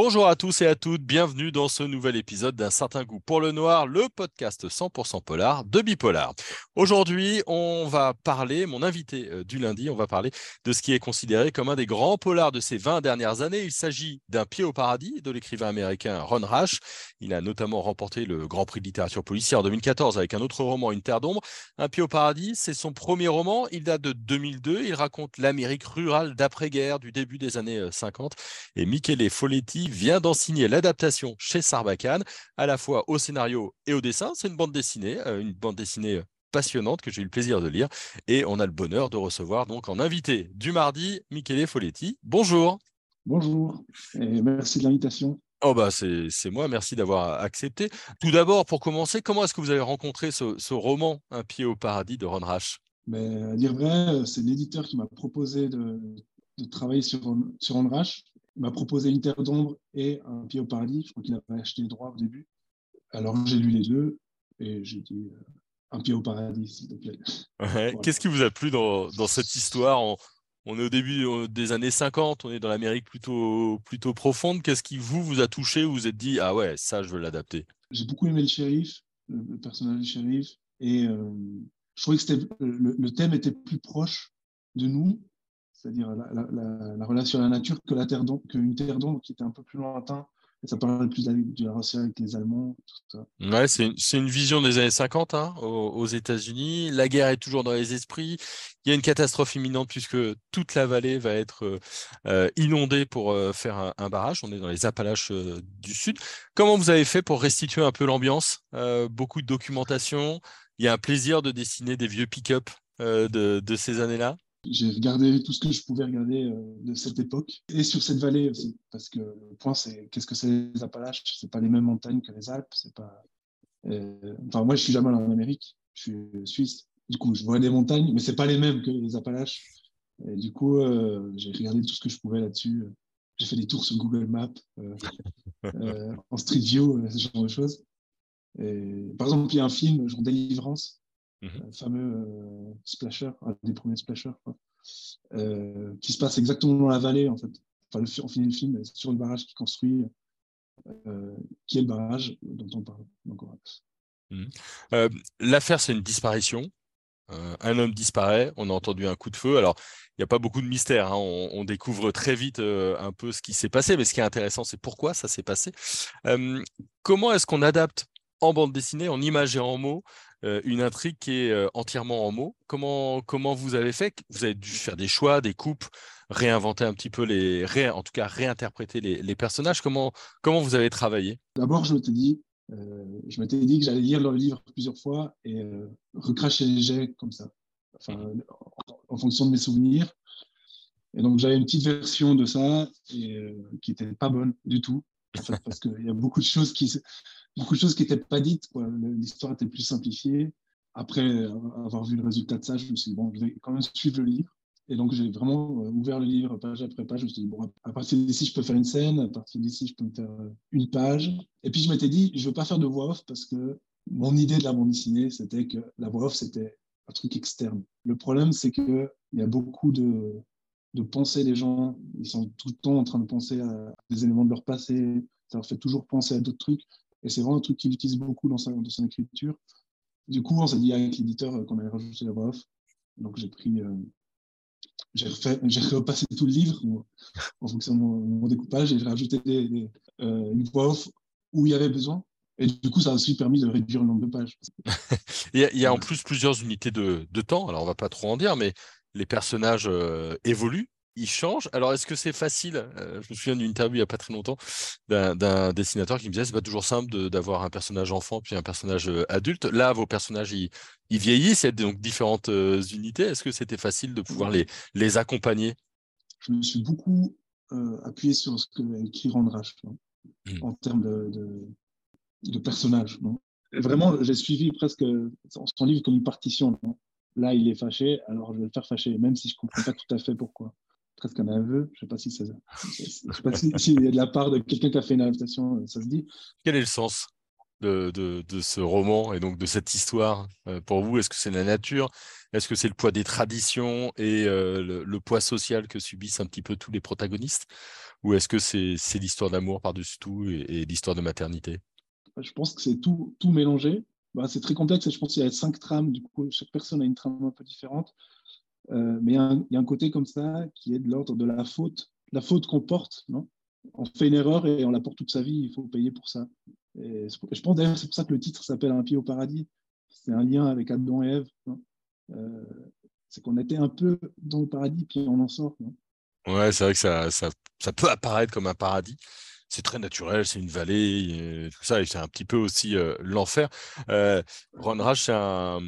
Bonjour à tous et à toutes, bienvenue dans ce nouvel épisode d'un certain goût pour le noir, le podcast 100% polar de Bipolar. Aujourd'hui, on va parler, mon invité euh, du lundi, on va parler de ce qui est considéré comme un des grands polars de ces 20 dernières années. Il s'agit d'un pied au paradis de l'écrivain américain Ron Rash. Il a notamment remporté le Grand Prix de littérature policière en 2014 avec un autre roman, Une terre d'ombre. Un pied au paradis, c'est son premier roman, il date de 2002, il raconte l'Amérique rurale d'après-guerre du début des années 50 euh, et Michele Folletti vient d'en signer l'adaptation chez Sarbacane, à la fois au scénario et au dessin. C'est une bande dessinée, euh, une bande dessinée euh, passionnante que j'ai eu le plaisir de lire. Et on a le bonheur de recevoir donc en invité du mardi Michele Folletti. Bonjour. Bonjour et merci de l'invitation. Oh bah c'est moi, merci d'avoir accepté. Tout d'abord, pour commencer, comment est-ce que vous avez rencontré ce, roman Un pied au paradis de Ron Rash Mais À dire vrai, c'est l'éditeur qui m'a proposé de, travailler sur, sur Ron Rash m'a proposé une terre d'ombre et un pied au paradis. Je crois qu'il avait acheté les droits au début. Alors j'ai lu les deux et j'ai dit euh, un pied au paradis, s'il te plaît. Qu'est-ce qui vous a plu dans, cette histoire? On, est au début euh, des années 50, on est dans l'Amérique plutôt, plutôt profonde. Qu'est-ce qui vous, vous a touché? Vous vous êtes dit, ah ouais, ça, je veux l'adapter J'ai beaucoup aimé le shérif, le, personnage du shérif. Et euh, je trouvais que le, thème était plus proche de nous c'est-à-dire la, relation à la nature, que la terre qu'une terre d'ombre qui était un peu plus lointain. Et ça parlait plus de la relation avec les Allemands. Tout. Ouais, c'est une, vision des années 50 hein, aux, États-Unis. La guerre est toujours dans les esprits. Il y a une catastrophe imminente puisque toute la vallée va être euh, inondée pour euh, faire un, barrage. On est dans les Appalaches euh, du Sud. Comment vous avez fait pour restituer un peu l'ambiance Beaucoup de documentation? Il y a un plaisir de dessiner des vieux pick-up de ces années-là? J'ai regardé tout ce que je pouvais regarder euh, de cette époque et sur cette vallée aussi, parce que le point c'est qu'est-ce que c'est les Appalaches? C'est pas les mêmes montagnes que les Alpes, c'est pas. Euh, enfin, moi, je suis jamais allé en Amérique, je suis suisse. Du coup, je vois des montagnes, mais c'est pas les mêmes que les Appalaches. Et du coup, euh, j'ai regardé tout ce que je pouvais là-dessus. J'ai fait des tours sur Google Maps, en Street View, ce genre de choses. Et, par exemple, il y a un film, genre Délivrance, le mhm. fameux euh, splasher, un des premiers splashers, euh, qui se passe exactement dans la vallée, en fait. Enfin, le, on finit le film sur le barrage qui construit, euh, qui est le barrage dont on parle. Mhm. L'affaire, c'est une disparition. un homme disparaît, on a entendu un coup de feu. Alors, il n'y a pas beaucoup de mystère. Hein. On, découvre très vite un peu ce qui s'est passé, mais ce qui est intéressant, c'est pourquoi ça s'est passé. comment est-ce qu'on adapte en bande dessinée, en images et en mots, euh, une intrigue qui est euh, entièrement en mots. Comment, comment vous avez fait Vous avez dû faire des choix, des coupes, réinventer un petit peu les, en tout cas réinterpréter les, personnages? Comment, comment vous avez travaillé? D'abord, je m'étais dit, euh, je m'étais dit que j'allais lire le livre plusieurs fois et recracher les jets comme ça, en, fonction de mes souvenirs. Et donc j'avais une petite version de ça et, qui n'était pas bonne du tout, parce qu'il y a beaucoup de choses qui, beaucoup de choses qui n'étaient pas dites. L'histoire était plus simplifiée. Après avoir vu le résultat de ça, je me suis dit, bon, je vais quand même suivre le livre. Et donc, j'ai vraiment euh, ouvert le livre page après page. Je me suis dit, bon, à partir d'ici, je peux faire une scène. À partir d'ici, je peux me faire euh, une page. Et puis, je m'étais dit, je ne veux pas faire de voix off parce que mon idée de la bande dessinée, c'était que la voix off, c'était un truc externe. Le problème, c'est qu'il y a beaucoup de, de pensées des gens. Ils sont tout le temps en train de penser à des éléments de leur passé. Ça leur fait toujours penser à d'autres trucs. Et c'est vraiment un truc qu'il utilise beaucoup dans, dans son écriture. Du coup, on s'est dit avec l'éditeur euh, qu'on allait rajouter la voix off. Donc j'ai pris, euh, j'ai repassé tout le livre en fonction de mon, découpage et j'ai rajouté des, euh, une voix off où il y avait besoin. Et du coup, ça a aussi permis de réduire le nombre de pages. il, y a, en plus plusieurs unités de, de, temps. Alors, on va pas trop en dire, mais les personnages évoluent il change. Alors, est-ce que c'est facile euh, Je me souviens d'une interview il n'y a pas très longtemps d'un dessinateur qui me disait c'est pas toujours simple d'avoir un personnage enfant puis un personnage euh, adulte. Là, vos personnages, ils, vieillissent, il y a donc différentes euh, unités. Est-ce que c'était facile de pouvoir les, les accompagner? Je me suis beaucoup appuyé sur ce que écrit Randrache mmh. en termes de, de, personnages. Vraiment, j'ai suivi presque son livre comme une partition. Là, il est fâché, alors je vais le faire fâcher, même si je ne comprends pas tout à fait pourquoi presque un aveu. Je ne sais pas si ça, je sais pas y a de la part de quelqu'un qui a fait une adaptation, ça se dit. Quel est le sens de, de, ce roman et donc de cette histoire pour vous? Est-ce que c'est la nature? Est-ce que c'est le poids des traditions et le, poids social que subissent un petit peu tous les protagonistes? Ou est-ce que c'est l'histoire d'amour par-dessus tout et, l'histoire de maternité? Je pense que c'est tout, tout mélangé. Bah, c'est très complexe et je pense qu'il y a cinq trames. Du coup, chaque personne a une trame un peu différente. Mais il y, a un côté comme ça qui est de l'ordre de la faute, la faute qu'on porte, non? On fait une erreur et on la porte toute sa vie, il faut payer pour ça. Et je pense d'ailleurs c'est pour ça que le titre s'appelle Un pied au paradis. C'est un lien avec Adam et Ève. Euh, c'est qu'on était un peu dans le paradis puis on en sort. ouais, c'est vrai que ça, ça, ça, peut apparaître comme un paradis. C'est très naturel, c'est une vallée, tout ça, et c'est un petit peu aussi euh, l'enfer. Euh, Ron Rash, c'est un,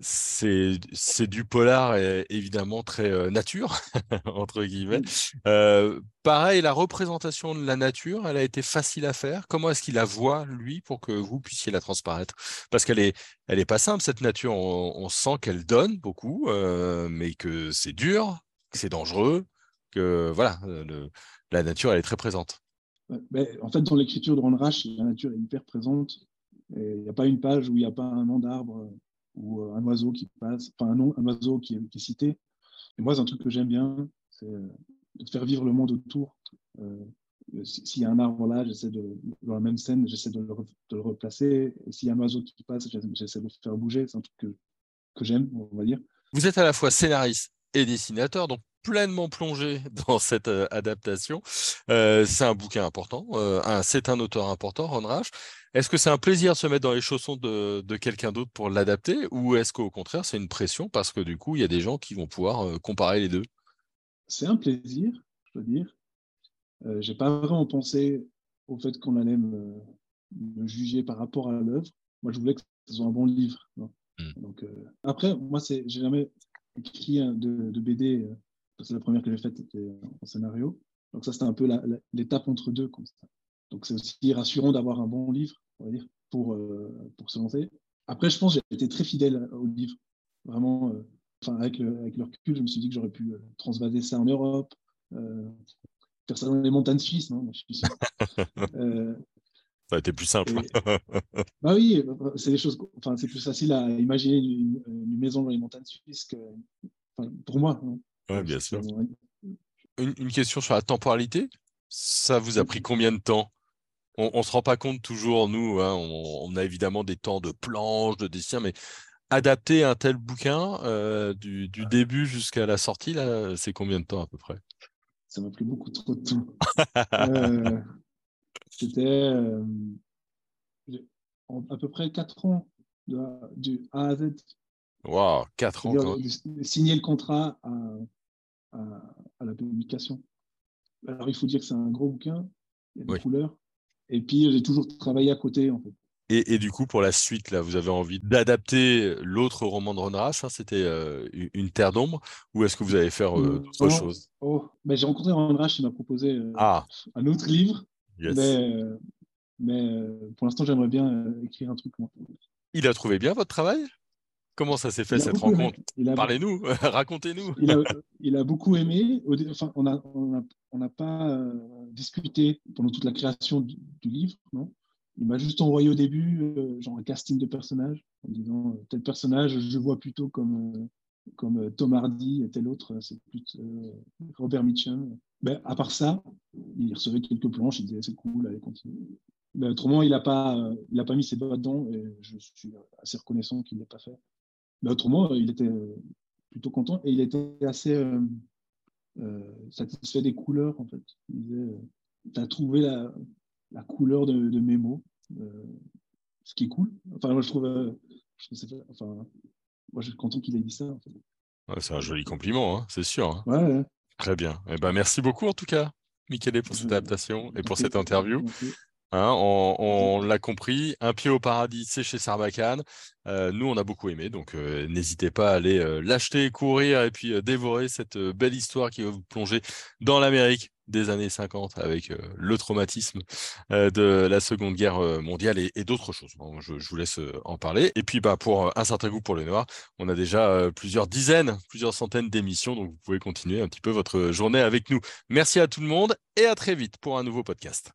c'est du polar évidemment très euh, nature, entre guillemets. Euh, pareil, la représentation de la nature, elle a été facile à faire. Comment est-ce qu'il la voit, lui, pour que vous puissiez la transparaître? Parce qu'elle est, elle est pas simple, cette nature. On, sent qu'elle donne beaucoup, euh, mais que c'est dur, que c'est dangereux, que voilà, la nature, elle est très présente. en fait, dans l'écriture de Ron Rash, la nature est hyper présente. Il n'y a pas une page où il n'y a pas un nom d'arbre ou euh, un oiseau qui passe, enfin un, nom, un oiseau qui est, cité. Et moi, c'est un truc que j'aime bien, c'est euh, de faire vivre le monde autour. Euh, s'il y a un arbre là, j'essaie de, dans la même scène, j'essaie de, de, le replacer. S'il y a un oiseau qui passe, j'essaie de le faire bouger. C'est un truc que, que j'aime, on va dire. Vous êtes à la fois scénariste et dessinateur, donc pleinement plongé dans cette adaptation. c'est un bouquin important, c'est un auteur important, Ron Rash. Est-ce que c'est un plaisir de se mettre dans les chaussons de, quelqu'un d'autre pour l'adapter ou est-ce qu'au contraire c'est une pression parce que du coup il y a des gens qui vont pouvoir comparer les deux? C'est un plaisir, je veux dire. Euh, j'ai pas vraiment pensé au fait qu'on allait me, juger par rapport à l'œuvre. Moi je voulais que ce soit un bon livre. Mmh. Donc, après, moi j'ai jamais écrit de, de BD c'est la première que j'ai faite en scénario. Donc ça, c'était un peu l'étape entre deux. Comme ça. Donc c'est aussi rassurant d'avoir un bon livre, on va dire, pour, euh, pour se lancer. Après, je pense que j'ai été très fidèle au livre. Vraiment, euh, enfin, avec, le, avec le recul, je me suis dit que j'aurais pu euh, transvaser ça en Europe, faire ça dans les montagnes suisses. Non je suis sûr. ça a été plus simple. bah oui, c'est des choses. Enfin, c'est plus facile à imaginer une, maison dans les montagnes suisses que, pour moi. Oui, bien sûr. Une, question sur la temporalité. Ça vous a pris combien de temps? On ne se rend pas compte toujours, nous, hein, on, a évidemment des temps de planche, de dessin, mais adapter un tel bouquin euh, du, début jusqu'à la sortie, là, c'est combien de temps à peu près? Ça m'a pris beaucoup trop de temps. Euh, c'était euh, à peu près 4 ans du A à Z. Waouh, 4 ans. signer le contrat à, à, la publication. Alors, il faut dire que c'est un gros bouquin, il y a des couleurs. Et puis, j'ai toujours travaillé à côté, en fait. Et, et, du coup, pour la suite, là, vous avez envie d'adapter l'autre roman de Ron hein, c'était euh, Une Terre d'ombre, ou est-ce que vous allez faire euh, d'autres choses? oh, ben, J'ai rencontré Ron il m'a proposé euh, ah. un autre livre, mais, mais pour l'instant, j'aimerais bien écrire un truc. Moi. Il a trouvé bien votre travail? Comment ça s'est fait cette rencontre? Parlez-nous, racontez-nous. Il, a, beaucoup aimé. Enfin, on n'a on pas euh, discuté pendant toute la création du, livre. Non? Il m'a juste envoyé au début euh, genre un casting de personnages en disant euh, tel personnage, je vois plutôt comme, comme Tom Hardy et tel autre, c'est plutôt Robert Mitchum. Ben, à part ça, il recevait quelques planches, il disait c'est cool, allez, continue. Ben, autrement, il n'a pas, il pas mis ses doigts dedans et je suis assez reconnaissant qu'il ne l'ait pas fait. Mais autrement, il était euh, plutôt content et il était assez euh, euh, satisfait des couleurs, en fait. Il disait Tu as trouvé la, la couleur de, de, mes mots, ce qui est cool. Enfin, moi, je trouve. enfin, moi, je suis content qu'il ait dit ça. En fait. c'est un joli compliment, hein, c'est sûr. Hein. Ouais, Très bien. Eh ben, merci beaucoup, en tout cas, Michele, pour cette adaptation et pour cette interview. Hein, on, l'a compris, un pied au paradis, c'est chez Sarbacane. Euh, nous, on a beaucoup aimé, donc euh, n'hésitez pas à aller euh, l'acheter, courir et puis dévorer cette belle histoire qui va vous plonger dans l'Amérique des années 50 avec le traumatisme de la Seconde Guerre mondiale et, d'autres choses. je, vous laisse en parler. Et puis, bah, pour un certain goût pour les Noirs, on a déjà plusieurs dizaines, plusieurs centaines d'émissions, donc vous pouvez continuer un petit peu votre journée avec nous. Merci à tout le monde et à très vite pour un nouveau podcast.